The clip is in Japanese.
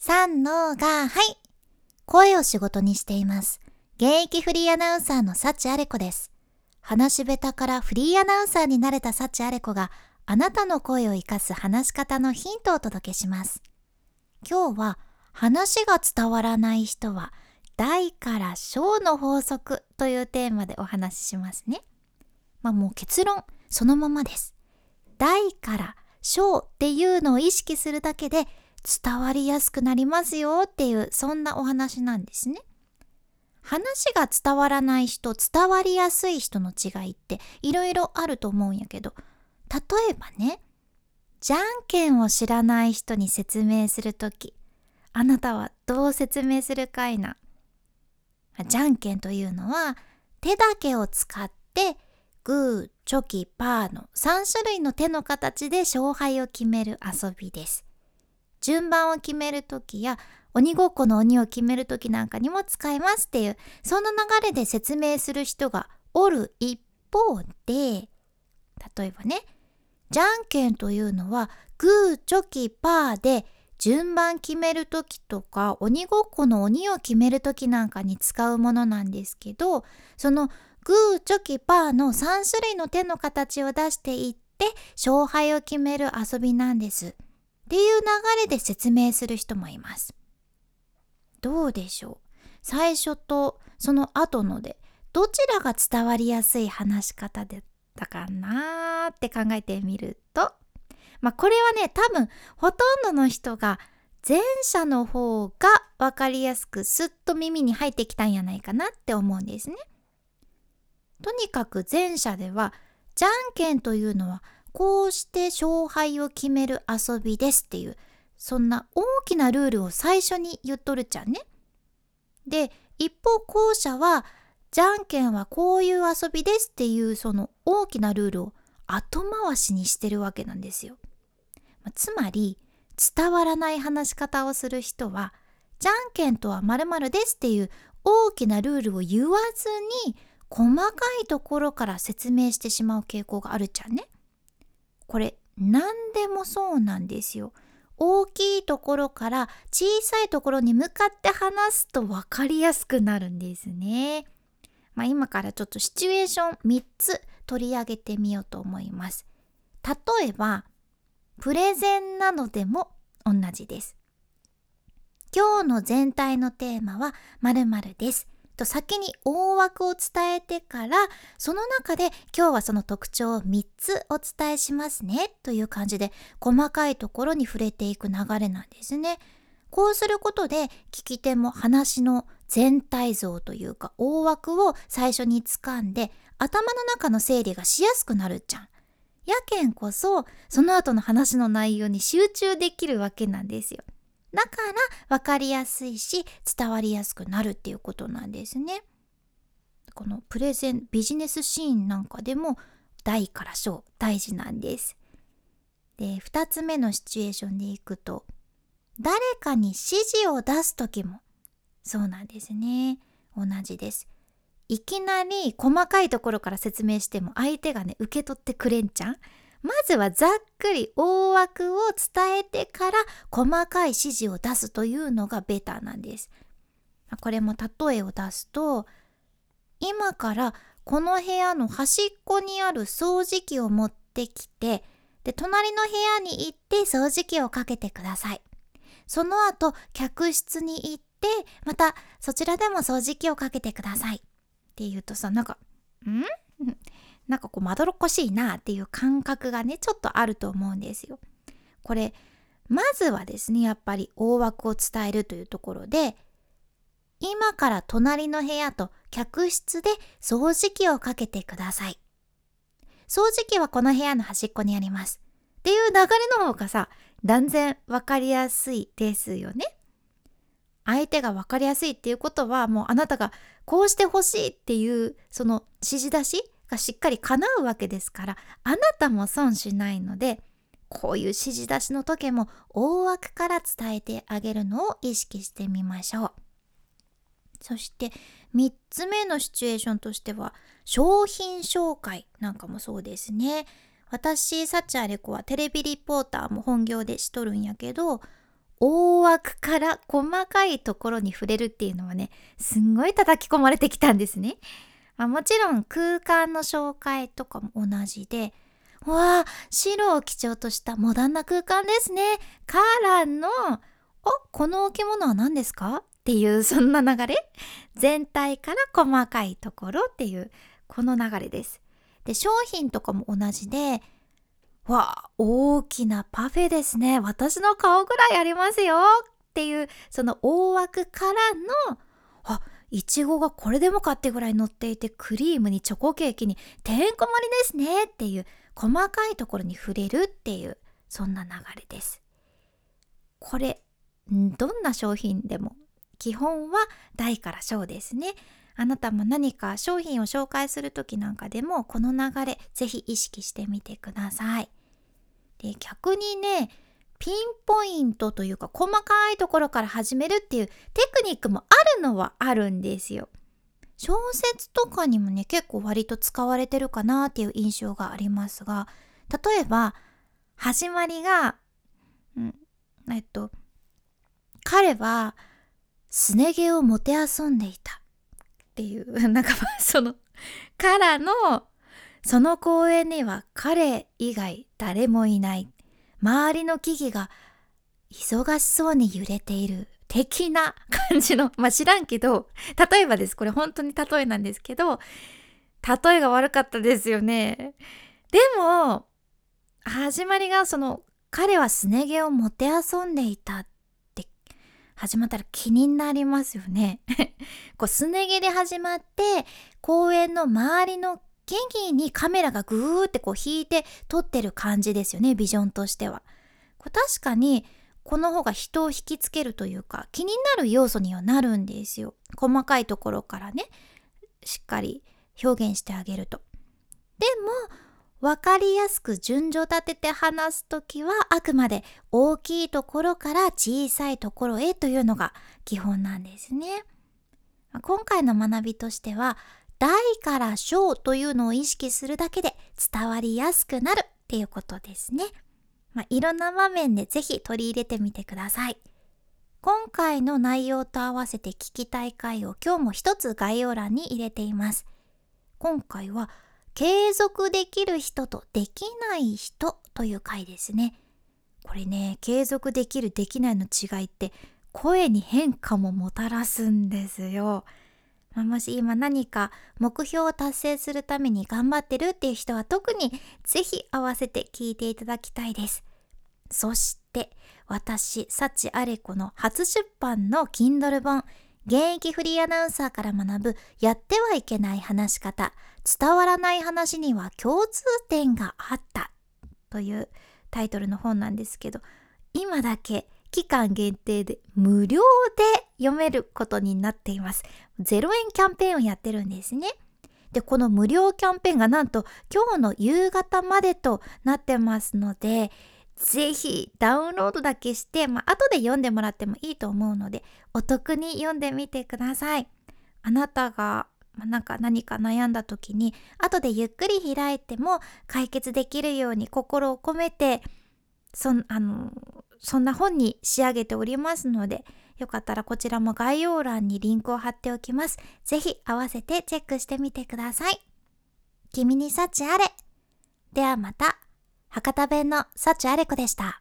三のが、はい。声を仕事にしています。現役フリーアナウンサーの幸あれ子です。話し下手からフリーアナウンサーになれた幸あれ子があなたの声を活かす話し方のヒントをお届けします。今日は話が伝わらない人は大から小の法則というテーマでお話ししますね。まあもう結論そのままです。大から小っていうのを意識するだけで伝わりやすくなりますよっていうそんなお話なんですね。話が伝わらない人伝わりやすい人の違いっていろいろあると思うんやけど例えばねじゃんけんを知らない人に説明するときあなたはどう説明するかいなじゃんけんというのは手だけを使ってグー、チョキ、パーの3種類の手の形で勝敗を決める遊びです。順番を決めるときや鬼ごっこの鬼を決めるときなんかにも使えますっていうそんな流れで説明する人がおる一方で例えばねじゃんけんというのはグーチョキパーで順番決めるときとか鬼ごっこの鬼を決めるときなんかに使うものなんですけどそのグーチョキパーの3種類の手の形を出していって勝敗を決める遊びなんです。っていう流れで説明する人もいます。どうでしょう？最初とその後のでどちらが伝わりやすい話し方だったかなーって考えてみるとまあこれはね多分ほとんどの人が前者の方が分かりやすくスッと耳に入ってきたんやないかなって思うんですね。とにかく前者ではじゃんけんというのはこうして勝敗を決める遊びですっていうそんな大きなルールを最初に言っとるちゃんね。で一方後者はじゃんけんはこういう遊びですっていうその大きなルールを後回しにしてるわけなんですよ。つまり伝わらない話し方をする人はじゃんけんとは〇〇ですっていう大きなルールを言わずに細かいところから説明してしまう傾向があるじゃんね。これ何でもそうなんですよ。大きいところから小さいところに向かって話すと分かりやすくなるんですね。まあ、今からちょっとシチュエーション3つ取り上げてみようと思います。例えばプレゼンなのでも同じです。今日の全体のテーマは〇〇です。と先に大枠を伝えてからその中で今日はその特徴を3つお伝えしますねという感じで細かいところに触れていく流れなんですね。こうすることで聞き手も話の全体像というか大枠を最初に掴んで頭の中の整理がしやすくなるっちゃん。やけんこそその後の話の内容に集中できるわけなんですよ。だから分かりやすいし伝わりやすくなるっていうことなんですね。このプレゼンビジネスシーンなんかでも大から小大事なんです。で2つ目のシチュエーションでいくと誰かに指示を出す時もそうなんですね同じです。いきなり細かいところから説明しても相手がね受け取ってくれんちゃんまずはざっくり大枠を伝えてから細かい指示を出すというのがベターなんです。これも例えを出すと今からこの部屋の端っこにある掃除機を持ってきてで隣の部屋に行って掃除機をかけてください。その後客室に行ってまたそちらでも掃除機をかけてくださいって言うとさなんか「ん？なんかこうまどろっこしいなっていう感覚がねちょっとあると思うんですよ。これまずはですねやっぱり大枠を伝えるというところで今から隣の部屋と客室で掃除機をかけてください。掃除機はこの部屋の端っこにあります。っていう流れの方がさ断然分かりやすいですよね。相手が分かりやすいっていうことはもうあなたがこうしてほしいっていうその指示出しがしっかり叶うわけですからあなたも損しないのでこういう指示出しの時も大枠から伝えてあげるのを意識してみましょうそして3つ目のシチュエーションとしては商品紹介なんかもそうですね私サチアレコはテレビリポーターも本業でしとるんやけど大枠から細かいところに触れるっていうのはねすんごい叩き込まれてきたんですね。あ、もちろん空間の紹介とかも同じでわあ白を基調としたモダンな空間ですねからの「あこの置物は何ですか?」っていうそんな流れ全体から細かいところっていうこの流れです。で商品とかも同じでわあ大きなパフェですね私の顔ぐらいありますよっていうその大枠からのあいちごがこれでもかってぐらい乗っていてクリームにチョコケーキにてんこ盛りですねっていう細かいところに触れるっていうそんな流れです。これどんな商品でも基本は大から小ですね。あなたも何か商品を紹介する時なんかでもこの流れぜひ意識してみてください。で逆にねピンポイントというか細かいところから始めるっていうテクニックもあるのはあるんですよ。小説とかにもね結構割と使われてるかなっていう印象がありますが例えば始まりが、うん、えっと彼はすね毛をもてあそんでいたっていう なんかそのからのその公園には彼以外誰もいない周りの木々が忙しそうに揺れている的な 感じの、まあ知らんけど、例えばです。これ本当に例えなんですけど、例えが悪かったですよね。でも、始まりがその、彼はすね毛をもてあそんでいたって始まったら気になりますよね。こうすね毛で始まって、公園の周りの木々にカメラがグーってこう引いて撮ってる感じですよね、ビジョンとしては。これ確かにこの方が人を引きつけるというか気になる要素にはなるんですよ。細かいところからねしっかり表現してあげると。でも分かりやすく順序立てて話す時はあくまで大きいところから小さいところへというのが基本なんですね。今回の学びとしては大から小というのを意識するだけで伝わりやすくなるっていうことですね。まあ、いろんな場面でぜひ取り入れてみてください。今回の内容と合わせて聞きたい回を今日も一つ概要欄に入れています。今回は継続できる人とできない人という回ですね。これね、継続できるできないの違いって声に変化ももたらすんですよ。まあ、もし今何か目標を達成するために頑張ってるっていう人は特にぜひ合わせて聞いていただきたいです。そして私、幸あれ子の初出版の Kindle 本現役フリーアナウンサーから学ぶやってはいけない話し方伝わらない話には共通点があったというタイトルの本なんですけど今だけ期間限定で無料で読めることになっています。0円キャンペーンをやってるんですね。で、この無料キャンペーンがなんと今日の夕方までとなってますので、ぜひダウンロードだけして、まあ、後で読んでもらってもいいと思うので、お得に読んでみてください。あなたが、まあ、なんか何か悩んだ時に、後でゆっくり開いても解決できるように心を込めて、そんあのそんな本に仕上げておりますので、よかったらこちらも概要欄にリンクを貼っておきます。ぜひ合わせてチェックしてみてください。君に幸あれ。ではまた。博多弁の幸あれ子でした。